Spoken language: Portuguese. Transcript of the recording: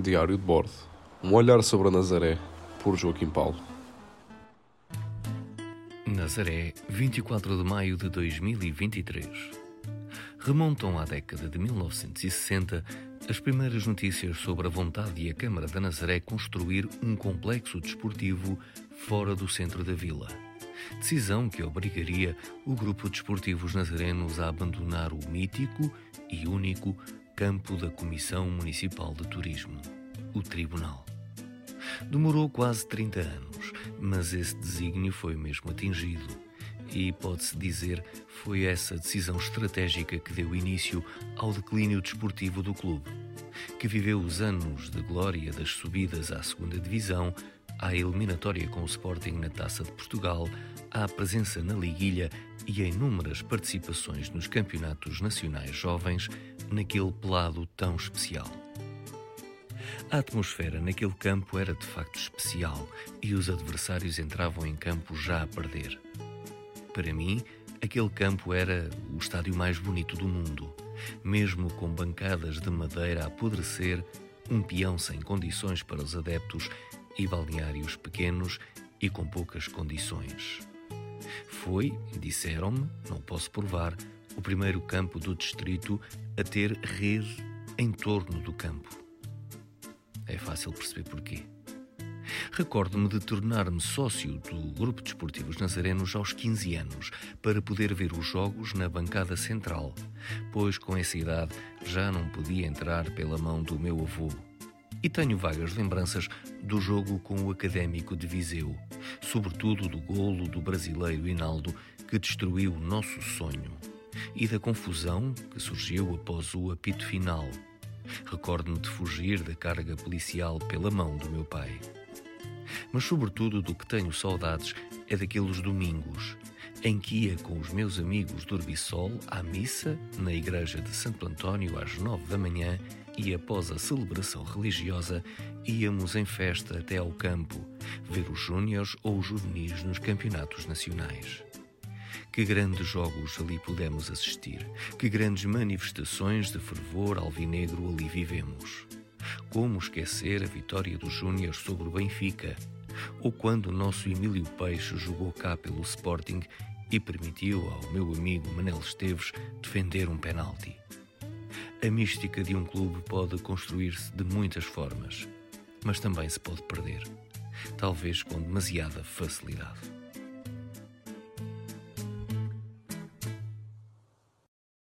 Diário de bordo. Um olhar sobre a Nazaré, por Joaquim Paulo. Nazaré, 24 de maio de 2023. Remontam à década de 1960 as primeiras notícias sobre a vontade de a Câmara da Nazaré construir um complexo desportivo fora do centro da vila. Decisão que obrigaria o grupo de desportivos nazarenos a abandonar o mítico e único campo da Comissão Municipal de Turismo, o Tribunal. Demorou quase 30 anos, mas esse desígnio foi mesmo atingido. E pode-se dizer foi essa decisão estratégica que deu início ao declínio desportivo do clube, que viveu os anos de glória das subidas à segunda divisão, à eliminatória com o Sporting na Taça de Portugal, à presença na Liguilha e a inúmeras participações nos campeonatos nacionais jovens naquele pelado tão especial. A atmosfera naquele campo era de facto especial e os adversários entravam em campo já a perder. Para mim, aquele campo era o estádio mais bonito do mundo, mesmo com bancadas de madeira a apodrecer, um peão sem condições para os adeptos e balneários pequenos e com poucas condições. Foi, disseram-me, não posso provar, o primeiro campo do distrito a ter rede em torno do campo. É fácil perceber porquê. Recordo-me de tornar-me sócio do Grupo de Esportivos Nazarenos aos 15 anos, para poder ver os jogos na bancada central, pois com essa idade já não podia entrar pela mão do meu avô. E tenho vagas lembranças do jogo com o Académico de Viseu, sobretudo do golo do brasileiro Hinaldo que destruiu o nosso sonho e da confusão que surgiu após o apito final. Recordo-me de fugir da carga policial pela mão do meu pai. Mas, sobretudo, do que tenho saudades é daqueles domingos em que ia com os meus amigos do Urbissol à missa na igreja de Santo António às nove da manhã e após a celebração religiosa íamos em festa até ao campo ver os júniores ou os juvenis nos campeonatos nacionais. Que grandes jogos ali pudemos assistir, que grandes manifestações de fervor alvinegro ali vivemos. Como esquecer a vitória dos Júniors sobre o Benfica? Ou quando o nosso Emílio Peixe jogou cá pelo Sporting e permitiu ao meu amigo Manel Esteves defender um penalti? A mística de um clube pode construir-se de muitas formas, mas também se pode perder, talvez com demasiada facilidade.